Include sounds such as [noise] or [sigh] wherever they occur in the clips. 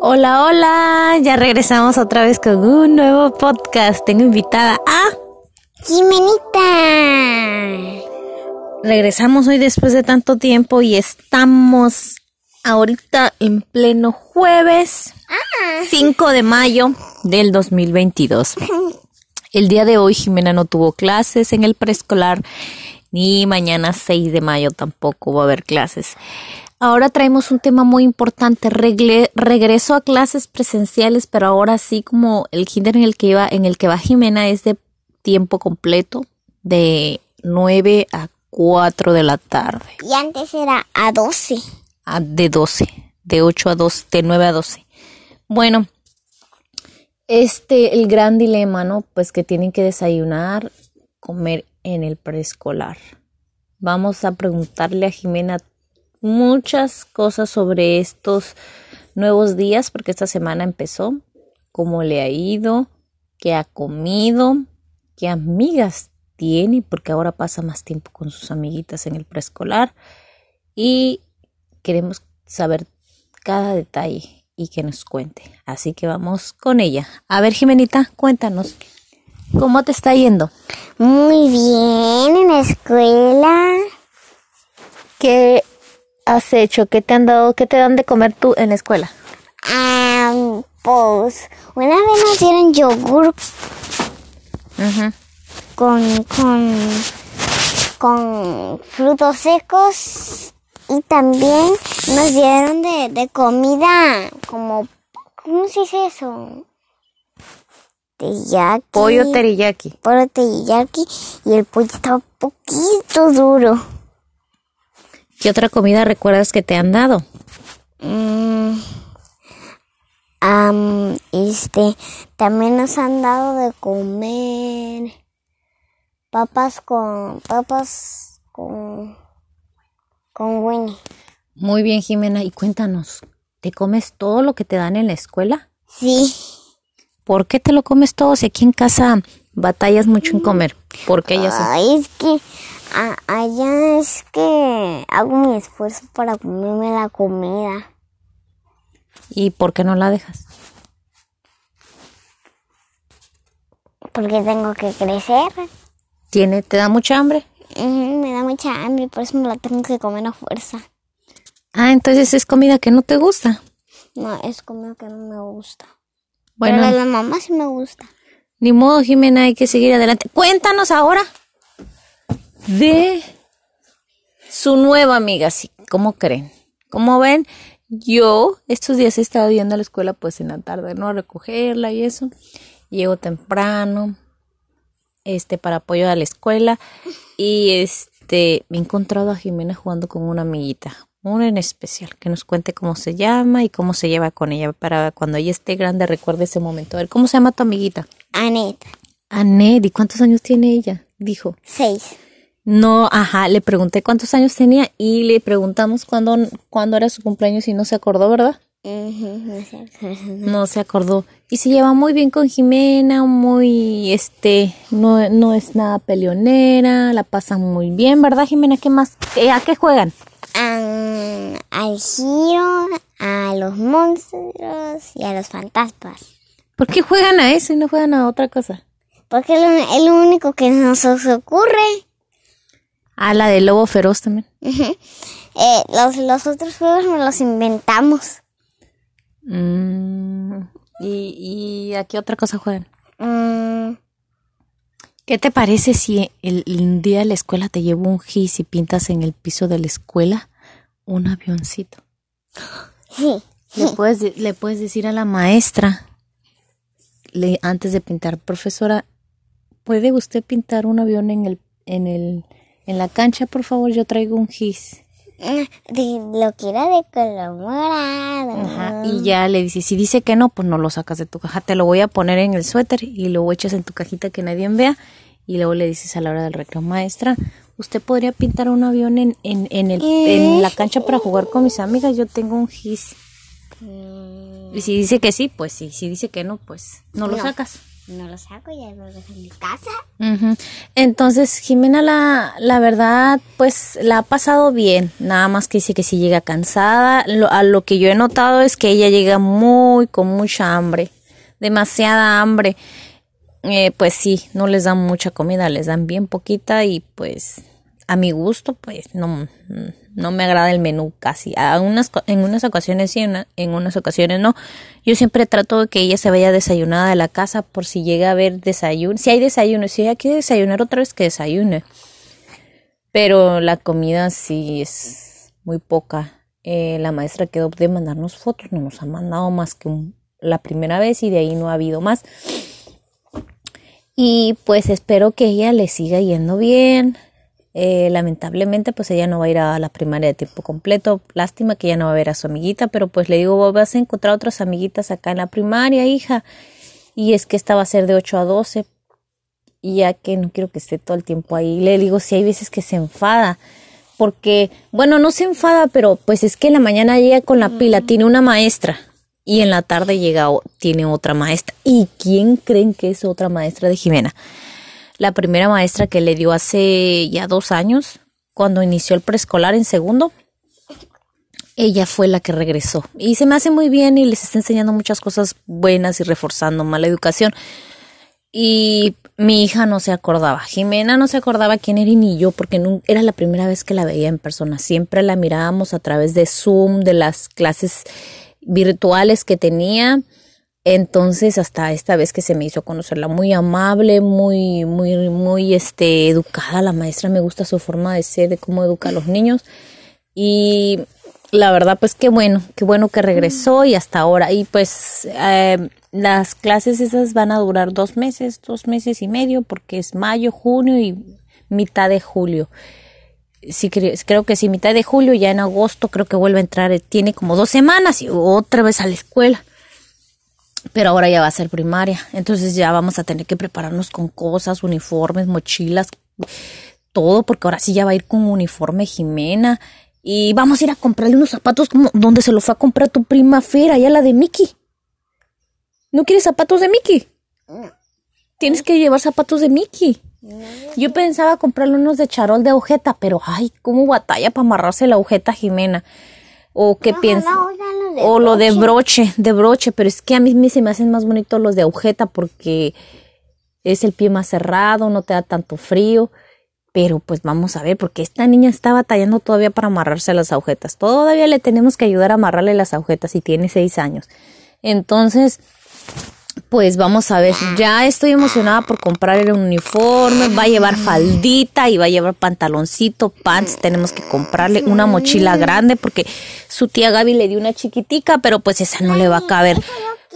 Hola, hola, ya regresamos otra vez con un nuevo podcast. Tengo invitada a Jimenita. Regresamos hoy después de tanto tiempo y estamos ahorita en pleno jueves 5 de mayo del 2022. [laughs] El día de hoy Jimena no tuvo clases en el preescolar ni mañana 6 de mayo tampoco va a haber clases. Ahora traemos un tema muy importante, regle, regreso a clases presenciales, pero ahora sí como el kinder en el que iba, en el que va Jimena es de tiempo completo, de 9 a 4 de la tarde. Y antes era a 12. A, de 12, de 8 a 12, de 9 a 12. Bueno, este, el gran dilema, ¿no? Pues que tienen que desayunar, comer en el preescolar. Vamos a preguntarle a Jimena muchas cosas sobre estos nuevos días, porque esta semana empezó, cómo le ha ido, qué ha comido, qué amigas tiene, porque ahora pasa más tiempo con sus amiguitas en el preescolar y queremos saber cada detalle y que nos cuente. Así que vamos con ella. A ver, Jimenita, cuéntanos, ¿cómo te está yendo? Muy bien en la escuela. ¿Qué has hecho? ¿Qué te han dado? ¿Qué te dan de comer tú en la escuela? Ah, pues una vez nos dieron yogur con, con, con frutos secos y también nos dieron de, de comida como, ¿cómo se dice eso? Teriyaki. Pollo teriyaki. Pollo teriyaki y el pollo estaba poquito duro. ¿Qué otra comida recuerdas que te han dado? Mm, este, también nos han dado de comer papas con, papas con, con Winnie. Muy bien, Jimena. Y cuéntanos, ¿te comes todo lo que te dan en la escuela? Sí, ¿Por qué te lo comes todo si aquí en casa batallas mucho en comer? ¿Por qué ella sí? Ay, es que a- allá es que hago mi esfuerzo para comerme la comida. ¿Y por qué no la dejas? Porque tengo que crecer. ¿Tiene, ¿Te da mucha hambre? Ujú, me da mucha hambre, por eso me la tengo que comer a fuerza. Ah, entonces es comida que no te gusta. No, es comida que no me gusta. Bueno, Pero la de la mamá sí me gusta. ni modo, Jimena, hay que seguir adelante. Cuéntanos ahora de su nueva amiga, sí. ¿Cómo creen? Como ven, yo estos días he estado yendo a la escuela pues en la tarde, ¿no? A recogerla y eso. Llego temprano, este, para apoyo a la escuela. Y este, me he encontrado a Jimena jugando con una amiguita, una en especial, que nos cuente cómo se llama y cómo se lleva con ella para cuando ella esté grande recuerde ese momento. A ver, ¿cómo se llama tu amiguita? Anet, Anet, ¿y cuántos años tiene ella? Dijo. seis. No, ajá, le pregunté cuántos años tenía y le preguntamos cuándo, cuándo era su cumpleaños y no se acordó, ¿verdad? No se acordó. Y se lleva muy bien con Jimena, muy, este, no, no es nada peleonera, la pasan muy bien, ¿verdad, Jimena? ¿Qué más? ¿Qué- ¿A qué juegan? Al giro, a los monstruos y a los fantasmas. ¿Por qué juegan a eso y no juegan a otra cosa? Porque es lo, es lo único que nos ocurre. A la de lobo feroz también. Eh, los, los otros juegos nos los inventamos. Mm, ¿y, ¿Y a qué otra cosa juegan? Mm, ¿Qué te parece si el, el día de la escuela te llevo un gis y pintas en el piso de la escuela un avioncito? sí. Le puedes, de- le puedes decir a la maestra, le, antes de pintar, profesora, ¿puede usted pintar un avión en el, en el, en la cancha, por favor? Yo traigo un gis. Ah, de- lo que era de color morado. Ajá, y ya le dices, si dice que no, pues no lo sacas de tu caja, te lo voy a poner en el suéter y lo echas en tu cajita que nadie vea y luego le dices a la hora del recreo, maestra, ¿usted podría pintar un avión en, en, en, el, en la cancha para jugar con mis amigas? Yo tengo un gis. Y si dice que sí, pues sí, si dice que no, pues no lo sacas. No lo saco y ahí vuelves a mi casa. Entonces, Jimena, la, la verdad, pues la ha pasado bien. Nada más que dice que si llega cansada. Lo, a lo que yo he notado es que ella llega muy con mucha hambre, demasiada hambre. Eh, pues sí, no les dan mucha comida, les dan bien poquita y pues a mi gusto, pues no, no me agrada el menú casi. A unas, en unas ocasiones sí, en, una- en unas ocasiones no. Yo siempre trato de que ella se vaya desayunada de la casa por si llega a haber desayuno. Si hay desayuno, si ella quiere desayunar otra vez, que desayune. Pero la comida sí es muy poca. Eh, la maestra quedó de mandarnos fotos, no nos ha mandado más que la primera vez y de ahí no ha habido más. Y pues espero que ella le siga yendo bien. Eh, lamentablemente pues ella no va a ir a la primaria de tiempo completo. Lástima que ella no va a ver a su amiguita, pero pues le digo, vas a encontrar otras amiguitas acá en la primaria, hija. Y es que esta va a ser de 8 a 12. Y ya que no quiero que esté todo el tiempo ahí. Le digo, si hay veces que se enfada. Porque, bueno, no se enfada, pero pues es que en la mañana llega con la pila, tiene una maestra. Y en la tarde llega, tiene otra maestra. ¿Y quién creen que es otra maestra de Jimena? La primera maestra que le dio hace ya dos años, cuando inició el preescolar en segundo, ella fue la que regresó. Y se me hace muy bien y les está enseñando muchas cosas buenas y reforzando mala educación. Y mi hija no se acordaba, Jimena no se acordaba quién era y ni yo, porque nun- era la primera vez que la veía en persona. Siempre la mirábamos a través de Zoom, de las clases virtuales que tenía. Entonces, hasta esta vez que se me hizo conocerla, muy amable, muy, muy, muy, este, educada. La maestra me gusta su forma de ser, de cómo educa a los niños. Y la verdad, pues qué bueno, qué bueno que regresó y hasta ahora. Y pues eh, las clases esas van a durar dos meses, dos meses y medio, porque es mayo, junio y mitad de julio. Sí, cre- creo que sí, mitad de julio, ya en agosto creo que vuelve a entrar, eh, tiene como dos semanas y otra vez a la escuela. Pero ahora ya va a ser primaria, entonces ya vamos a tener que prepararnos con cosas, uniformes, mochilas, todo, porque ahora sí ya va a ir con uniforme Jimena. Y vamos a ir a comprarle unos zapatos como donde se los fue a comprar tu prima Fer, allá la de Mickey. ¿No quieres zapatos de Mickey? Tienes que llevar zapatos de Mickey. Yo pensaba comprarle unos de charol de agujeta, pero ay, cómo batalla para amarrarse la agujeta Jimena. ¿O qué piensas? De O lo de broche, de broche, pero es que a mí se me hacen más bonitos los de agujeta porque es el pie más cerrado, no te da tanto frío. Pero pues vamos a ver, porque esta niña está batallando todavía para amarrarse las agujetas. Todavía le tenemos que ayudar a amarrarle las agujetas y tiene seis años. Entonces, pues vamos a ver, ya estoy emocionada por comprarle el uniforme, va a llevar faldita y va a llevar pantaloncito, pants, tenemos que comprarle una mochila grande porque su tía Gaby le dio una chiquitica, pero pues esa no le va a caber,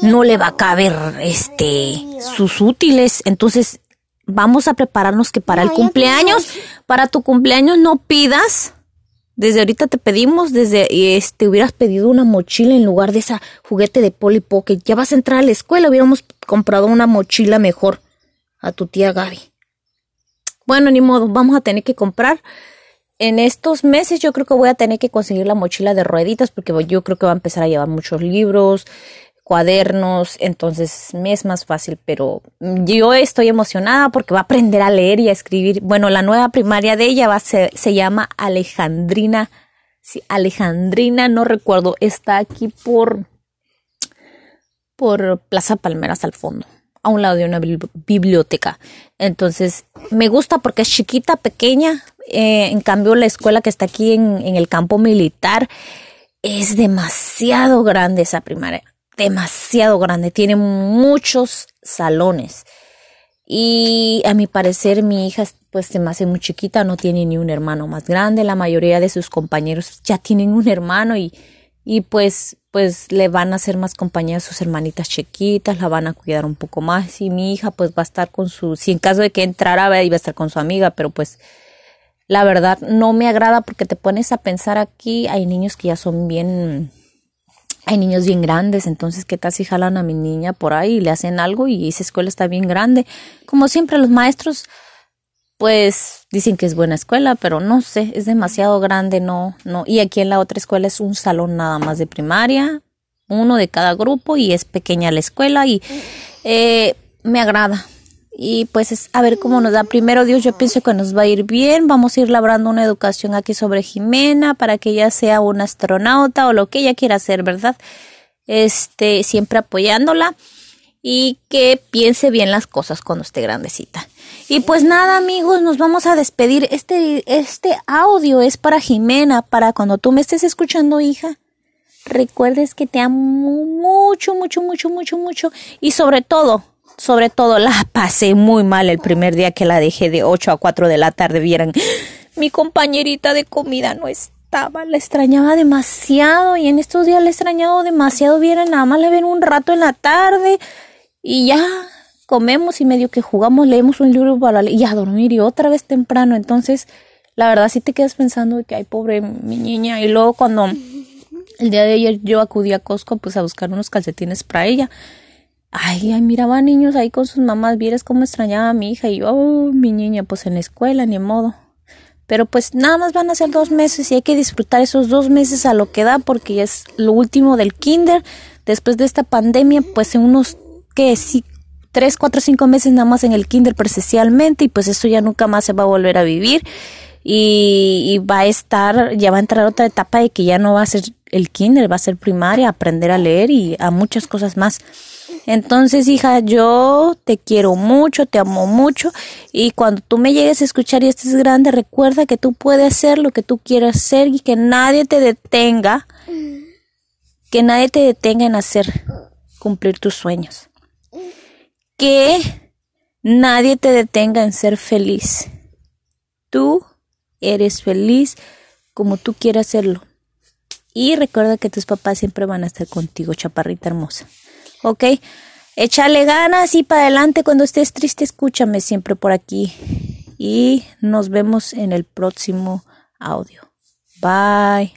no le va a caber este sus útiles, entonces vamos a prepararnos que para el cumpleaños, para tu cumpleaños no pidas desde ahorita te pedimos, desde este hubieras pedido una mochila en lugar de esa juguete de Polly Pocket. Ya vas a entrar a la escuela, hubiéramos comprado una mochila mejor a tu tía Gaby. Bueno, ni modo, vamos a tener que comprar. En estos meses yo creo que voy a tener que conseguir la mochila de rueditas porque yo creo que va a empezar a llevar muchos libros, cuadernos, entonces me es más fácil, pero yo estoy emocionada porque va a aprender a leer y a escribir. Bueno, la nueva primaria de ella va a se llama Alejandrina, Alejandrina, no recuerdo, está aquí por, por Plaza Palmeras al fondo, a un lado de una bibli- biblioteca. Entonces, me gusta porque es chiquita, pequeña, eh, en cambio la escuela que está aquí en, en el campo militar es demasiado grande esa primaria demasiado grande, tiene muchos salones. Y a mi parecer mi hija pues se me hace muy chiquita, no tiene ni un hermano más grande, la mayoría de sus compañeros ya tienen un hermano y, y pues pues le van a hacer más compañía a sus hermanitas chiquitas, la van a cuidar un poco más y mi hija pues va a estar con su, si en caso de que entrara iba a estar con su amiga, pero pues la verdad no me agrada porque te pones a pensar aquí, hay niños que ya son bien hay niños bien grandes, entonces qué tal si jalan a mi niña por ahí y le hacen algo y esa escuela está bien grande. Como siempre los maestros pues dicen que es buena escuela, pero no sé, es demasiado grande, no, no. Y aquí en la otra escuela es un salón nada más de primaria, uno de cada grupo y es pequeña la escuela y eh, me agrada. Y pues es a ver cómo nos da. Primero Dios, yo pienso que nos va a ir bien. Vamos a ir labrando una educación aquí sobre Jimena para que ella sea una astronauta o lo que ella quiera hacer, ¿verdad? Este, siempre apoyándola y que piense bien las cosas cuando esté grandecita. Y pues nada, amigos, nos vamos a despedir. Este, este audio es para Jimena, para cuando tú me estés escuchando, hija. Recuerdes que te amo mucho, mucho, mucho, mucho, mucho. Y sobre todo, sobre todo, la pasé muy mal el primer día que la dejé de 8 a 4 de la tarde. Vieran, mi compañerita de comida no estaba, la extrañaba demasiado. Y en estos días la he extrañado demasiado. Vieran, nada más la ven un rato en la tarde y ya comemos y medio que jugamos, leemos un libro para y a dormir y otra vez temprano. Entonces, la verdad sí te quedas pensando que ay, pobre mi niña. Y luego cuando el día de ayer yo acudí a Costco pues a buscar unos calcetines para ella. Ay, ay, miraba niños ahí con sus mamás, vieras cómo extrañaba a mi hija y yo, oh, mi niña, pues en la escuela, ni modo. Pero pues nada más van a ser dos meses y hay que disfrutar esos dos meses a lo que da porque es lo último del kinder. Después de esta pandemia, pues en unos que sí, tres, cuatro, cinco meses nada más en el kinder presencialmente y pues esto ya nunca más se va a volver a vivir y, va a estar, ya va a entrar otra etapa de que ya no va a ser el kinder, va a ser primaria, aprender a leer y a muchas cosas más. Entonces, hija, yo te quiero mucho, te amo mucho y cuando tú me llegues a escuchar y estés grande, recuerda que tú puedes hacer lo que tú quieras hacer y que nadie te detenga, que nadie te detenga en hacer cumplir tus sueños que nadie te detenga en ser feliz. Tú eres feliz como tú quieras serlo. Y recuerda que tus papás siempre van a estar contigo, chaparrita hermosa. ¿Ok? Échale ganas y para adelante cuando estés triste, escúchame siempre por aquí. Y nos vemos en el próximo audio. Bye.